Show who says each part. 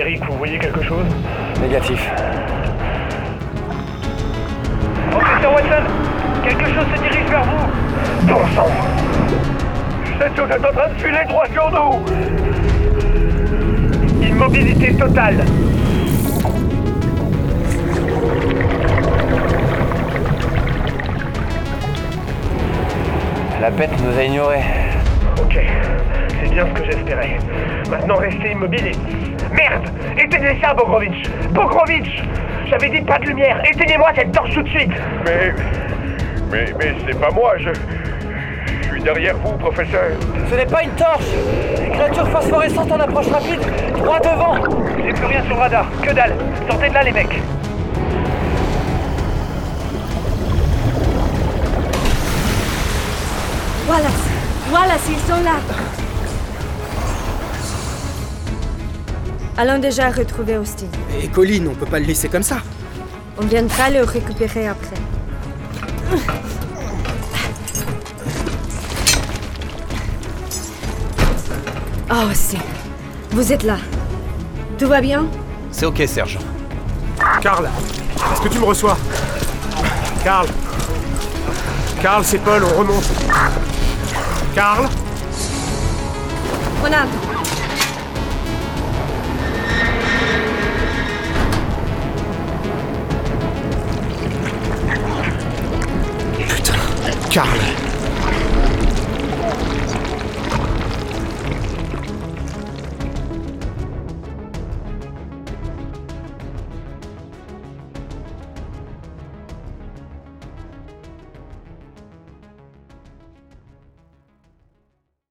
Speaker 1: Eric, vous voyez quelque chose?
Speaker 2: Négatif.
Speaker 1: Professeur Watson, quelque chose se dirige vers vous. Bon sang Cette chose est en train de filer droit sur nous Immobilité totale
Speaker 2: La bête nous a ignorés.
Speaker 1: Ok, c'est bien ce que j'espérais. Maintenant, restez immobile et... Merde Éteignez ça, Bogrovitch Bogrovitch J'avais dit pas de lumière Éteignez-moi cette torche tout de suite
Speaker 3: Mais. Mais. Mais c'est pas moi, je. Je suis derrière vous, professeur.
Speaker 2: Ce n'est pas une torche Une créature phosphorescente en approche rapide, droit devant
Speaker 1: J'ai plus rien sur le radar. Que dalle Sortez de là, les mecs
Speaker 4: Wallace Wallace, ils sont là Allons déjà retrouver Austin.
Speaker 5: Et Colline, on peut pas le laisser comme ça.
Speaker 4: On viendra le récupérer après. Oh, Austin. Vous êtes là. Tout va bien?
Speaker 6: C'est ok, sergent.
Speaker 7: Karl, est-ce que tu me reçois? Karl Karl, c'est Paul, on remonte. Karl
Speaker 4: On. Charlie.